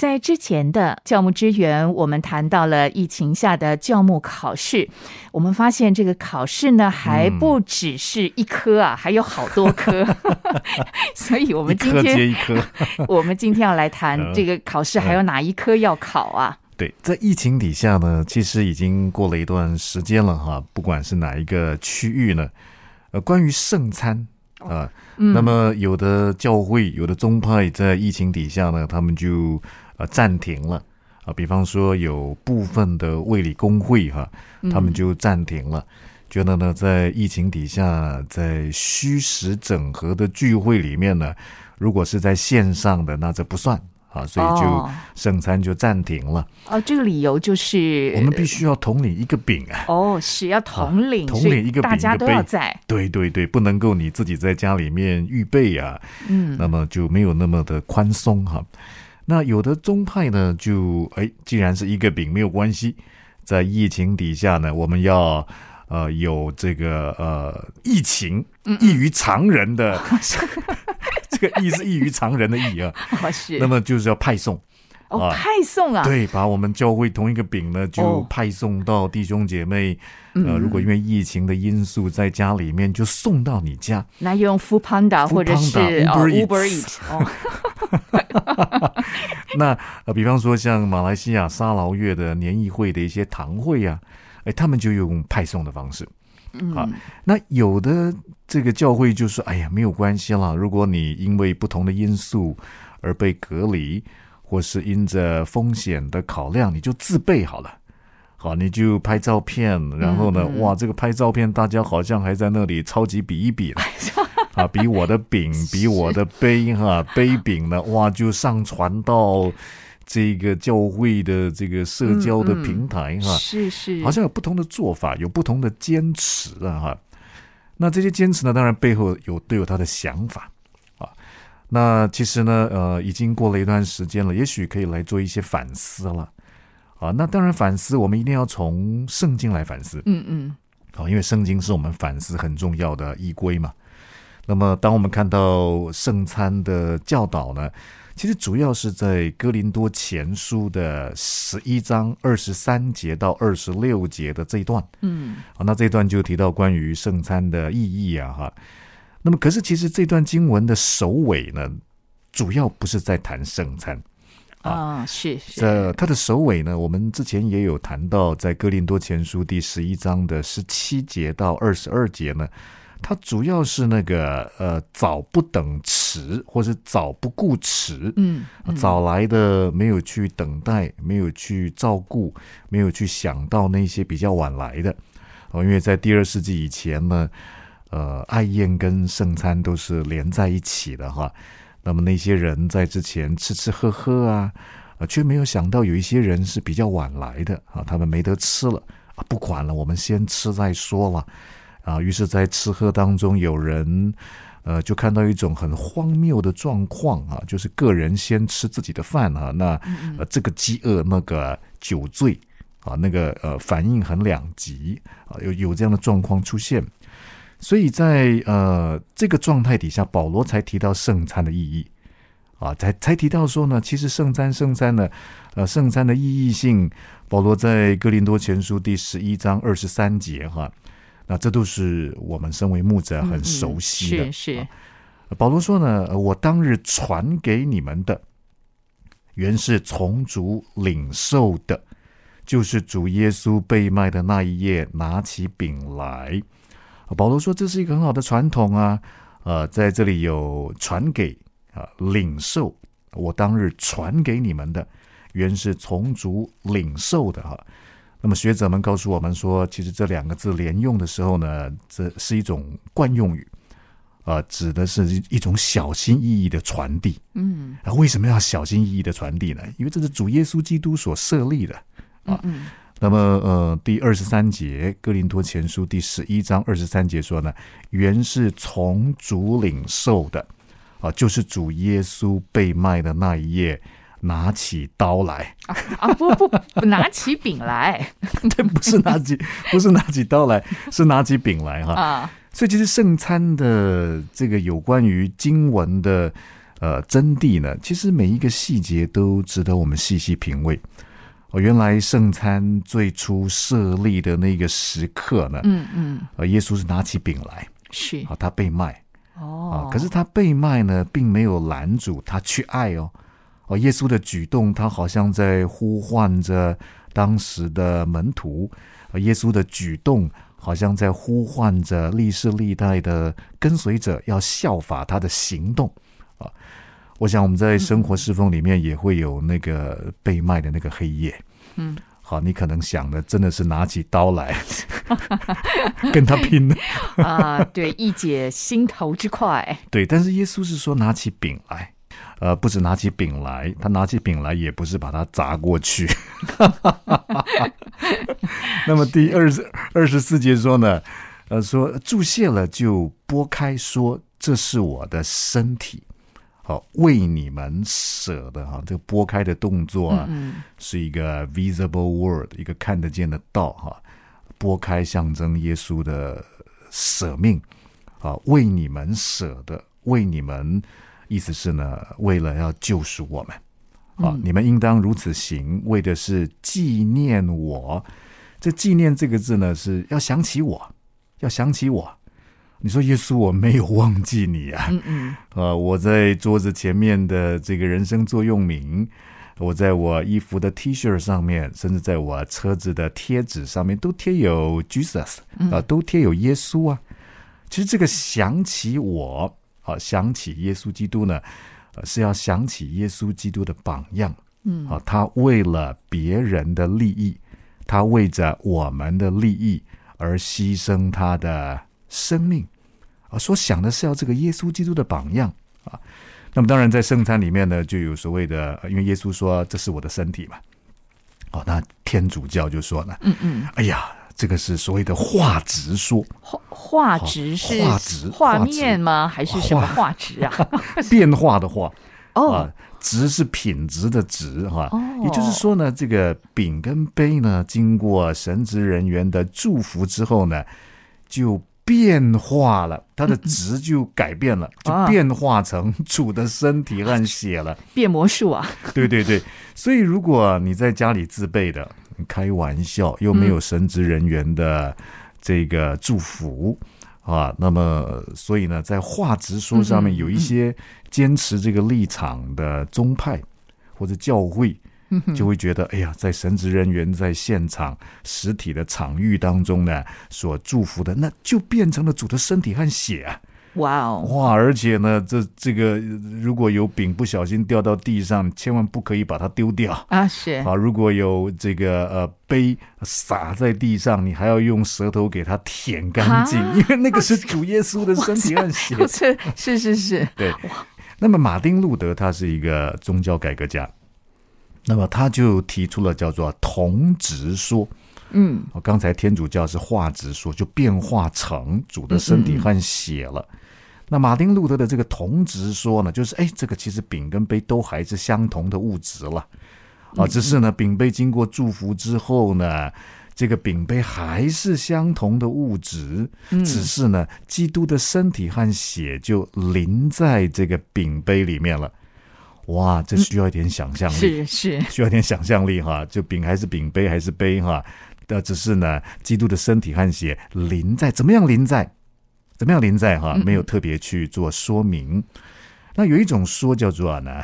在之前的教牧支援，我们谈到了疫情下的教牧考试。我们发现这个考试呢，还不只是一科啊，还有好多科。所以，我们今天接一科，我们今天要来谈这个考试，还有哪一科要考啊？对，在疫情底下呢，其实已经过了一段时间了哈。不管是哪一个区域呢，呃，关于圣餐啊，那么有的教会、有的宗派在疫情底下呢，他们就。啊，暂停了啊！比方说，有部分的卫理工会哈，他们就暂停了，觉得呢，在疫情底下，在虚实整合的聚会里面呢，如果是在线上的，那这不算啊，所以就圣餐就暂停了。哦，这个理由就是我们必须要统领一个饼啊！哦，是要统领，统领一个饼，大家都要在。对对对，不能够你自己在家里面预备啊，嗯，那么就没有那么的宽松哈。那有的宗派呢，就哎，既然是一个饼，没有关系。在疫情底下呢，我们要呃有这个呃疫情异于常人的 这个异是异于常人的异啊。是。那么就是要派送。哦，派送啊！对，把我们教会同一个饼呢，就派送到弟兄姐妹。呃，如果因为疫情的因素，在家里面就送到你家。那用 Food Panda 或者是 Uber Eat。那呃，比方说像马来西亚沙劳越的年议会的一些堂会啊，哎，他们就用派送的方式。啊，那有的这个教会就说：“哎呀，没有关系啦，如果你因为不同的因素而被隔离。”或是因着风险的考量，你就自备好了，好，你就拍照片，然后呢，哇，这个拍照片，大家好像还在那里超级比一比了，啊，比我的饼，比我的杯，哈，杯饼呢，哇，就上传到这个教会的这个社交的平台，哈，是是，好像有不同的做法，有不同的坚持啊，哈，那这些坚持呢，当然背后有都有他的想法啊。那其实呢，呃，已经过了一段时间了，也许可以来做一些反思了，啊，那当然反思，我们一定要从圣经来反思，嗯嗯，好，因为圣经是我们反思很重要的依规嘛。那么，当我们看到圣餐的教导呢，其实主要是在哥林多前书的十一章二十三节到二十六节的这一段，嗯，好，那这一段就提到关于圣餐的意义啊，哈。那么，可是其实这段经文的首尾呢，主要不是在谈圣餐啊，是是。它的首尾呢，我们之前也有谈到，在哥林多前书第十一章的十七节到二十二节呢，它主要是那个呃早不等迟，或是早不顾迟，嗯，早来的没有去等待，没有去照顾，没有去想到那些比较晚来的哦，因为在第二世纪以前呢。呃，爱宴跟圣餐都是连在一起的哈。那么那些人在之前吃吃喝喝啊，呃，却没有想到有一些人是比较晚来的啊，他们没得吃了啊，不管了，我们先吃再说了啊。于是，在吃喝当中，有人呃，就看到一种很荒谬的状况啊，就是个人先吃自己的饭啊，那呃，这个饥饿，那个酒醉啊，那个呃，反应很两极啊，有有这样的状况出现。所以在呃这个状态底下，保罗才提到圣餐的意义啊，才才提到说呢，其实圣餐圣餐呢，呃圣餐的意义性，保罗在哥林多前书第十一章二十三节哈，那这都是我们身为牧者很熟悉的。是是，保罗说呢，我当日传给你们的，原是从主领受的，就是主耶稣被卖的那一夜，拿起饼来。保罗说：“这是一个很好的传统啊，呃，在这里有传给啊领受，我当日传给你们的，原是从主领受的哈。那么学者们告诉我们说，其实这两个字连用的时候呢，这是一种惯用语，啊，指的是一种小心翼翼的传递。嗯，啊，为什么要小心翼翼的传递呢？因为这是主耶稣基督所设立的啊。”那么，呃，第二十三节《哥林多前书》第十一章二十三节说呢，原是从主领受的，啊，就是主耶稣被卖的那一夜，拿起刀来，啊不不不，拿起饼来。对，不是拿起，不是拿起刀来，是拿起饼来哈。啊，所以其实圣餐的这个有关于经文的呃真谛呢，其实每一个细节都值得我们细细品味。哦，原来圣餐最初设立的那个时刻呢，嗯嗯，呃，耶稣是拿起饼来，是。啊，他被卖。啊哦，，可是他被卖呢，并没有拦阻他去爱哦。哦，耶稣的举动，他好像在呼唤着当时的门徒；呃耶稣的举动，好像在呼唤着历世历代的跟随者，要效法他的行动啊。我想我们在生活侍奉里面也会有那个被卖的那个黑夜。嗯，好，你可能想的真的是拿起刀来 跟他拼了。啊，对，一解心头之快，对，但是耶稣是说拿起饼来，呃，不止拿起饼来，他拿起饼来也不是把它砸过去。那么第二十二十四节说呢，呃，说注谢了就拨开，说这是我的身体，好为你们舍的哈。这个拨开的动作啊，嗯是一个 visible word，一个看得见的道哈。拨开象征耶稣的舍命啊，为你们舍的，为你们，意思是呢，为了要救赎我们啊，你们应当如此行，为的是纪念我。这纪念这个字呢，是要想起我，要想起我。你说耶稣，我没有忘记你啊，嗯嗯，呃，我在桌子前面的这个人生座右铭，我在我衣服的 T 恤上面，甚至在我车子的贴纸上面都贴有 Jesus 啊、都贴有耶稣啊。其实这个想起我啊，想起耶稣基督呢，呃，是要想起耶稣基督的榜样。嗯啊，他为了别人的利益，他为着我们的利益而牺牲他的生命啊，所想的是要这个耶稣基督的榜样啊。那么当然，在圣餐里面呢，就有所谓的，呃因为耶稣说这是我的身体嘛。哦，那天主教就说呢，嗯嗯，哎呀，这个是所谓的画质说，画画质是画质画面吗？还是什么画画质啊？变化的话 哦啊，质是品质的质哈、哦也就是说呢，这个饼跟杯呢，经过神职人员的祝福之后呢，就变化了，它的值就改变了，就啊变化成主的身体和血了。变魔术啊？对对对，所以如果你在家里自备的，开玩笑又没有神职人员的这个祝福。啊，那么所以呢，在话直说上面有一些坚持这个立场的宗派或者教会，嗯就会觉得，哎呀，在神职人员在现场实体的场域当中呢，所祝福的，那就变成了主的身体和血啊！哇哦，哇，而且呢，这这个如果有饼不小心掉到地上，千万不可以把它丢掉。啊是啊，如果有这个呃杯洒在地上，你还要用舌头给它舔干净，啊因为那个是主耶稣的身体和血。是是是是，对，那么马丁路德他是一个宗教改革家，那么他就提出了叫做同质说。嗯我，刚才天主教是化质说，就变化成主的身体和血了。那马丁路德的这个同质说呢，就是哎，这个其实饼跟杯都还是相同的物质了，啊，只是呢，饼杯经过祝福之后呢，这个饼杯还是相同的物质，只是呢，基督的身体和血就淋在这个饼杯里面了。哇，这需要一点想象力。是是，需要一点想象力哈，就饼还是饼，杯还是杯哈，呃，只是呢，基督的身体和血淋在怎么样淋在，怎么样林在哈，没有特别去做说明。那有一种说叫做呢，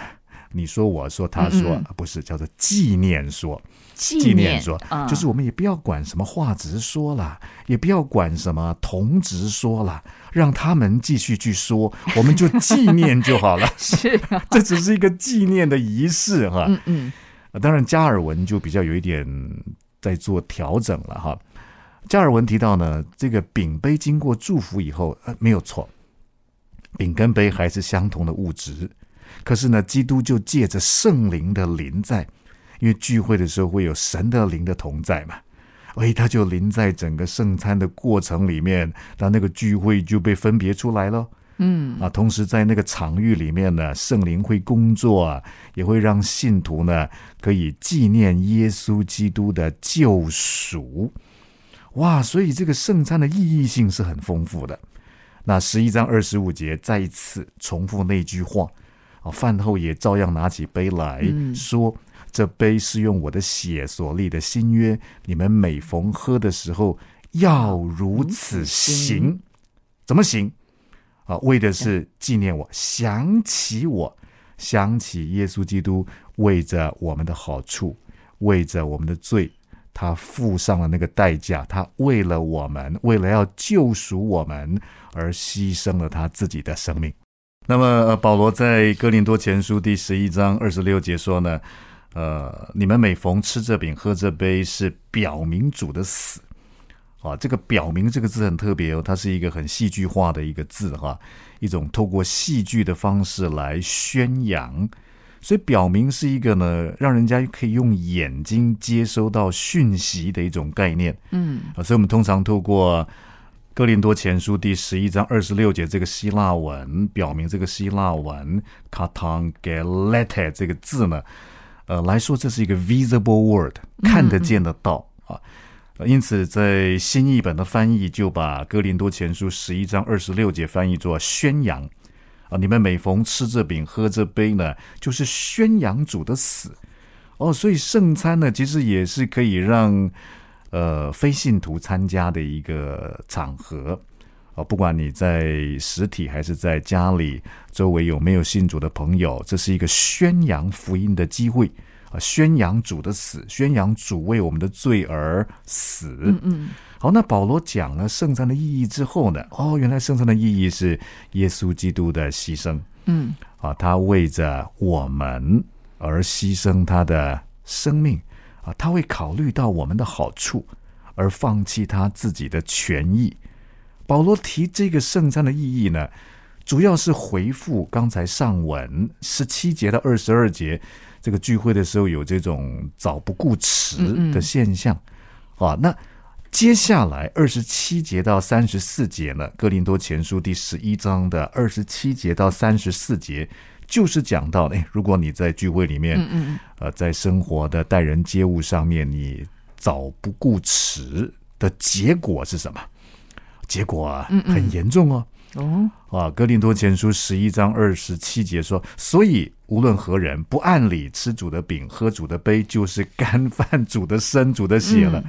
你说我说他说，不是叫做纪念说，纪纪念说，啊就是我们也不要管什么话直说了，也不要管什么同直说了，让他们继续去说，我们就纪念就好了。是啊，这只是一个纪念的仪式哈。嗯嗯呃当然，加尔文就比较有一点在做调整了哈。加尔文提到呢，这个饼杯经过祝福以后，呃，没有错，饼跟杯还是相同的物质，可是呢，基督就借着圣灵的临在，因为聚会的时候会有神的灵的同在嘛，所以他就临在整个圣餐的过程里面，那那个聚会就被分别出来了。嗯啊，同时在那个场域里面呢，圣灵会工作啊，也会让信徒呢可以纪念耶稣基督的救赎。哇，所以这个圣餐的意义性是很丰富的。那十一章二十五节再一次重复那句话啊，饭后也照样拿起杯来嗯说：“这杯是用我的血所立的新约，你们每逢喝的时候要如此行。怎么行？啊，为的是纪念我，想起我，想起耶稣基督为着我们的好处，为着我们的罪，他付上了那个代价，他为了我们，为了要救赎我们而牺牲了他自己的生命。那么，保罗在哥林多前书第十一章二十六节说呢，呃，你们每逢吃这饼喝这杯，是表明主的死。啊，这个“表明”这个字很特别哦，它是一个很戏剧化的一个字哈，一种透过戏剧的方式来宣扬。所以，表明是一个呢，让人家可以用眼睛接收到讯息的一种概念。嗯啊，所以我们通常透过哥林多前书第十一章二十六节这个希腊文，表明这个希腊文 “katan gelete” 这个字呢，呃，来说这是一个 visible word，看得见得到啊。呃因此，在新译本的翻译就把哥林多前书十一章二十六节翻译作宣扬啊，你们每逢吃这饼喝这杯呢，就是宣扬主的死。哦，所以圣餐呢，其实也是可以让呃非信徒参加的一个场合。啊，不管你在实体还是在家里，周围有没有信主的朋友，这是一个宣扬福音的机会啊！宣扬主的死，宣扬主为我们的罪而死。嗯嗯好，那保罗讲了圣餐的意义之后呢？哦，原来圣餐的意义是耶稣基督的牺牲嗯啊，他为着我们而牺牲他的生命啊，他会考虑到我们的好处而放弃他自己的权益。保罗提这个圣餐的意义呢，主要是回复刚才上文十七节到二十二节，这个聚会的时候有这种早不顾迟的现象啊。那接下来二十七节到三十四节呢，哥林多前书第十一章的二十七节到三十四节，就是讲到，哎，如果你在聚会里面，嗯嗯呃，在生活的待人接物上面，你早不顾迟的结果是什么？结果啊，很严重哦。哦啊，哥林多前书十一章二十七节说：“所以无论何人不按理吃主的饼、喝主的杯，就是干饭主的身、主的血了。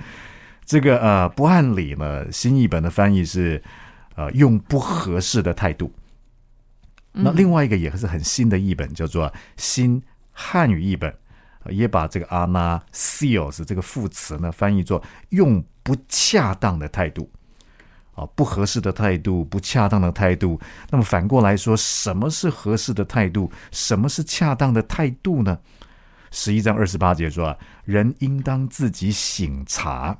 这个呃，不按理呢，新译本的翻译是呃用不合适的态度。那另外一个也是很新的译本，叫做新汉语译本，呃也把这个 “ana seals” 这个副词呢翻译作用不恰当的态度。啊，不合适的态度，不恰当的态度。那么反过来说，什么是合适的态度？什么是恰当的态度呢？十一章二十八节说啊，人应当自己醒察。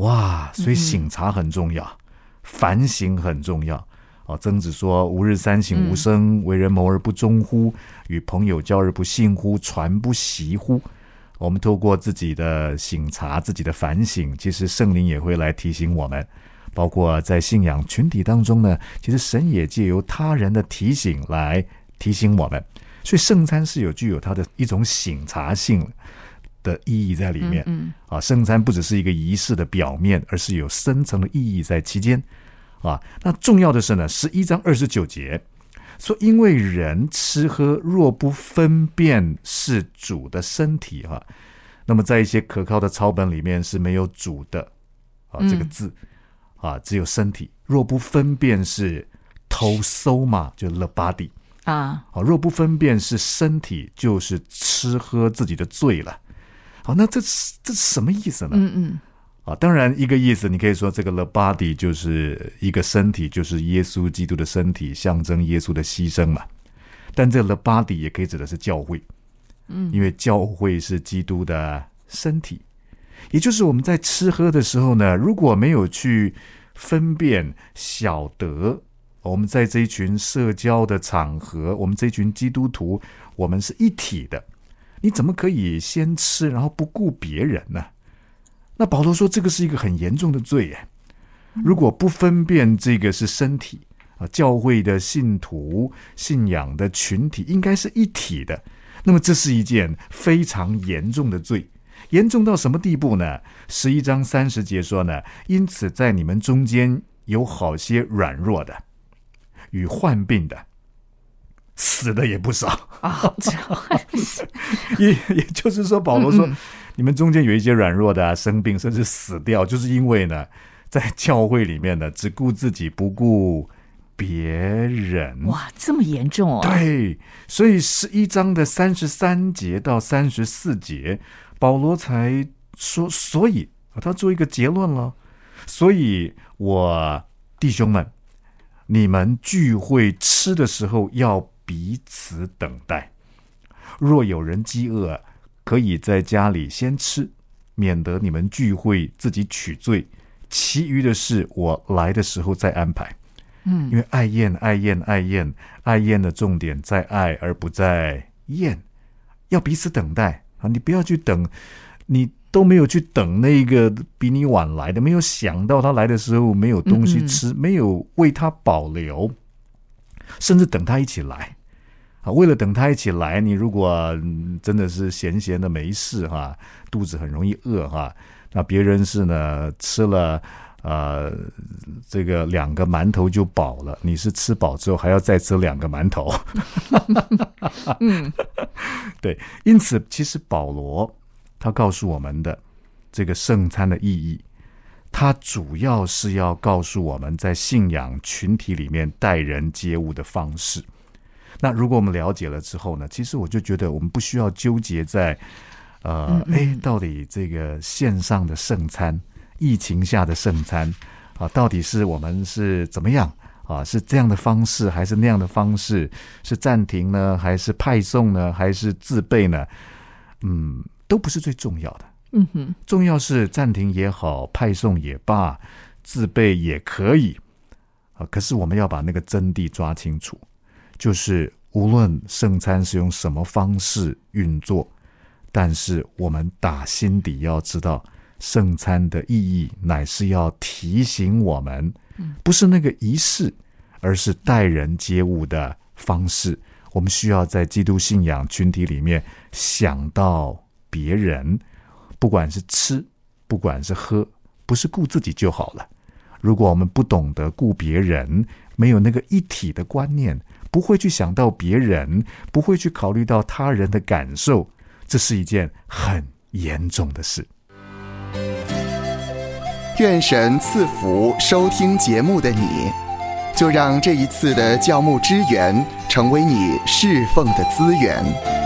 哇，所以醒察很重要，反省很重要。哦，曾子说：“吾日三省吾身，为人谋而不忠乎？与朋友交而不信乎？传不习乎？”我们透过自己的醒察、自己的反省，其实圣灵也会来提醒我们。包括在信仰群体当中呢，其实神也借由他人的提醒来提醒我们，所以圣餐是有具有它的一种醒察性的意义在里面。嗯啊，圣餐不只是一个仪式的表面，而是有深层的意义在其间。啊，那重要的是呢，十一章二十九节说，因为人吃喝若不分辨是主的身体，哈、那么在一些可靠的抄本里面是没有主的啊这个字。啊，只有身体。若不分辨是头搜嘛，就 the body 啊啊。若不分辨是身体，就是吃喝自己的罪了。好，那这是这是什么意思呢？嗯嗯啊，当然一个意思，你可以说这个 the body 就是一个身体，就是耶稣基督的身体，象征耶稣的牺牲嘛。但这个 the body 也可以指的是教会，嗯，因为教会是基督的身体。也就是我们在吃喝的时候呢，如果没有去分辨、晓得，我们在这一群社交的场合，我们这一群基督徒，我们是一体的，你怎么可以先吃，然后不顾别人呢？那保罗说，这个是一个很严重的罪耶。如果不分辨这个是身体啊，教会的信徒信仰的群体应该是一体的。那么这是一件非常严重的罪，严重到什么地步呢？十一章三十节说呢，因此在你们中间有好些软弱的，与患病的，死的也不少啊。也也就是说，保罗说，你们中间有一些软弱的啊，生病甚至死掉，就是因为呢，在教会里面呢，只顾自己不顾。别人哇，这么严重哦！对，所以十一章的三十三节到三十四节，保罗才说，所以他做一个结论了。所以，我弟兄们，你们聚会吃的时候要彼此等待。若有人饥饿，可以在家里先吃，免得你们聚会自己取罪。其余的事，我来的时候再安排。嗯，因为爱宴，爱宴，爱宴，爱宴的重点在爱，而不在宴，要彼此等待啊！你不要去等，你都没有去等那个比你晚来的，没有想到他来的时候没有东西吃，没有为他保留，甚至等他一起来啊！为了等他一起来，你如果真的是闲闲的没事哈，肚子很容易饿哈，那别人是呢吃了。呃，这个两个馒头就饱了。你是吃饱之后还要再吃两个馒头。嗯，对。因此，其实保罗他告诉我们的这个圣餐的意义，他主要是要告诉我们在信仰群体里面待人接物的方式。那如果我们了解了之后呢，其实我就觉得我们不需要纠结在呃，哎，到底这个线上的圣餐。疫情下的圣餐啊，到底是我们是怎么样啊？是这样的方式，还是那样的方式？是暂停呢，还是派送呢，还是自备呢？嗯，都不是最重要的。嗯哼，重要是暂停也好，派送也罢，自备也可以啊。可是我们要把那个真谛抓清楚，就是无论圣餐是用什么方式运作，但是我们打心底要知道。圣餐的意义乃是要提醒我们，不是那个仪式，而是待人接物的方式。我们需要在基督信仰群体里面想到别人，不管是吃，不管是喝，不是顾自己就好了。如果我们不懂得顾别人，没有那个一体的观念，不会去想到别人，不会去考虑到他人的感受，这是一件很严重的事。愿神赐福收听节目的你，就让这一次的教牧支援成为你侍奉的资源。